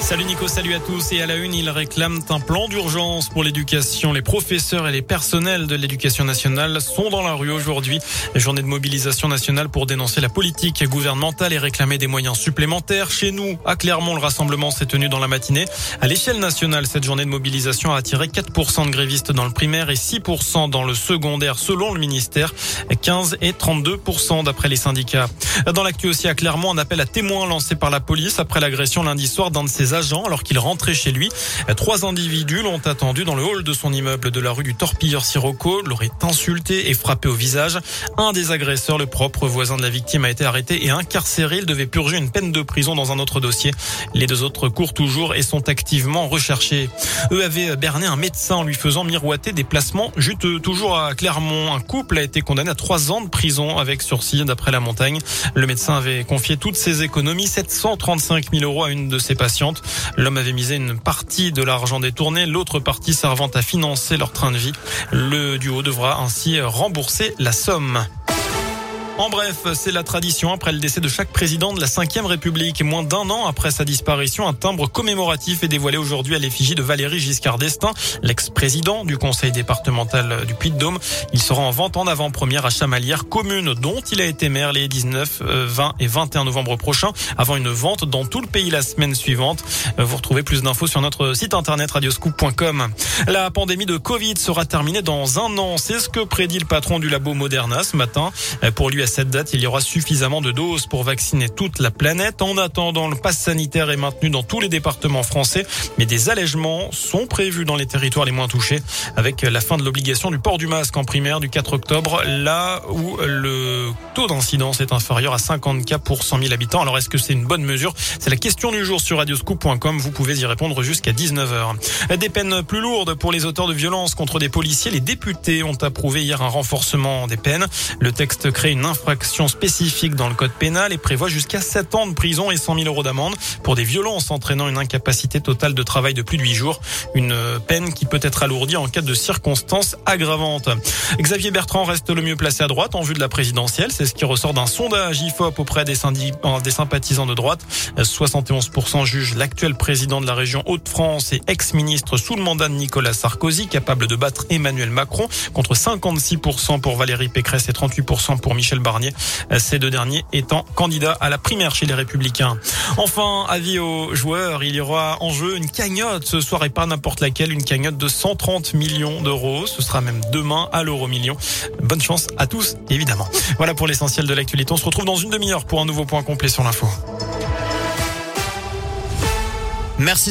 Salut Nico, salut à tous. Et à la une, ils réclament un plan d'urgence pour l'éducation. Les professeurs et les personnels de l'éducation nationale sont dans la rue aujourd'hui. Journée de mobilisation nationale pour dénoncer la politique gouvernementale et réclamer des moyens supplémentaires. Chez nous, à Clermont, le rassemblement s'est tenu dans la matinée. À l'échelle nationale, cette journée de mobilisation a attiré 4% de grévistes dans le primaire et 6% dans le secondaire, selon le ministère. 15 et 32% d'après les syndicats. Dans l'actu aussi à Clermont, un appel à témoins lancé par la police après l'agression lundi soir d'un de ses agents alors qu'il rentrait chez lui. Trois individus l'ont attendu dans le hall de son immeuble de la rue du Torpilleur Sirocco, l'aurait insulté et frappé au visage. Un des agresseurs, le propre voisin de la victime, a été arrêté et incarcéré. Il devait purger une peine de prison dans un autre dossier. Les deux autres courent toujours et sont activement recherchés. Eux avaient berné un médecin en lui faisant miroiter des placements juteux. Toujours à Clermont, un couple a été condamné à trois ans de prison avec sursis d'après la montagne. Le médecin avait confié toutes ses économies, 735 000 euros à une de ses patientes. L'homme avait misé une partie de l'argent détourné, l'autre partie servant à financer leur train de vie. Le duo devra ainsi rembourser la somme. En bref, c'est la tradition après le décès de chaque président de la Ve République. Moins d'un an après sa disparition, un timbre commémoratif est dévoilé aujourd'hui à l'effigie de Valéry Giscard d'Estaing, l'ex-président du conseil départemental du Puy-de-Dôme. Il sera en vente en avant-première à Chamalières, commune dont il a été maire les 19, 20 et 21 novembre prochains, avant une vente dans tout le pays la semaine suivante. Vous retrouvez plus d'infos sur notre site internet radioscoop.com. La pandémie de Covid sera terminée dans un an. C'est ce que prédit le patron du labo Moderna ce matin. Pour lui, cette date, il y aura suffisamment de doses pour vacciner toute la planète. En attendant, le pass sanitaire est maintenu dans tous les départements français, mais des allègements sont prévus dans les territoires les moins touchés, avec la fin de l'obligation du port du masque en primaire du 4 octobre, là où le taux d'incidence est inférieur à 50 cas pour 100 000 habitants. Alors, est-ce que c'est une bonne mesure? C'est la question du jour sur radioscoop.com. Vous pouvez y répondre jusqu'à 19h. Des peines plus lourdes pour les auteurs de violences contre des policiers. Les députés ont approuvé hier un renforcement des peines. Le texte crée une infraction spécifique dans le code pénal et prévoit jusqu'à 7 ans de prison et 100 000 euros d'amende pour des violences entraînant une incapacité totale de travail de plus de 8 jours. Une peine qui peut être alourdie en cas de circonstances aggravantes. Xavier Bertrand reste le mieux placé à droite en vue de la présidentielle. C'est ce qui ressort d'un sondage IFOP auprès des, des sympathisants de droite. 71% jugent l'actuel président de la région Hauts-de-France et ex-ministre sous le mandat de Nicolas Sarkozy capable de battre Emmanuel Macron contre 56% pour Valérie Pécresse et 38% pour Michel Ces deux derniers étant candidats à la primaire chez les Républicains. Enfin, avis aux joueurs, il y aura en jeu une cagnotte ce soir et pas n'importe laquelle, une cagnotte de 130 millions d'euros. Ce sera même demain à l'euro million. Bonne chance à tous, évidemment. Voilà pour l'essentiel de l'actualité. On se retrouve dans une demi-heure pour un nouveau point complet sur l'info. Merci.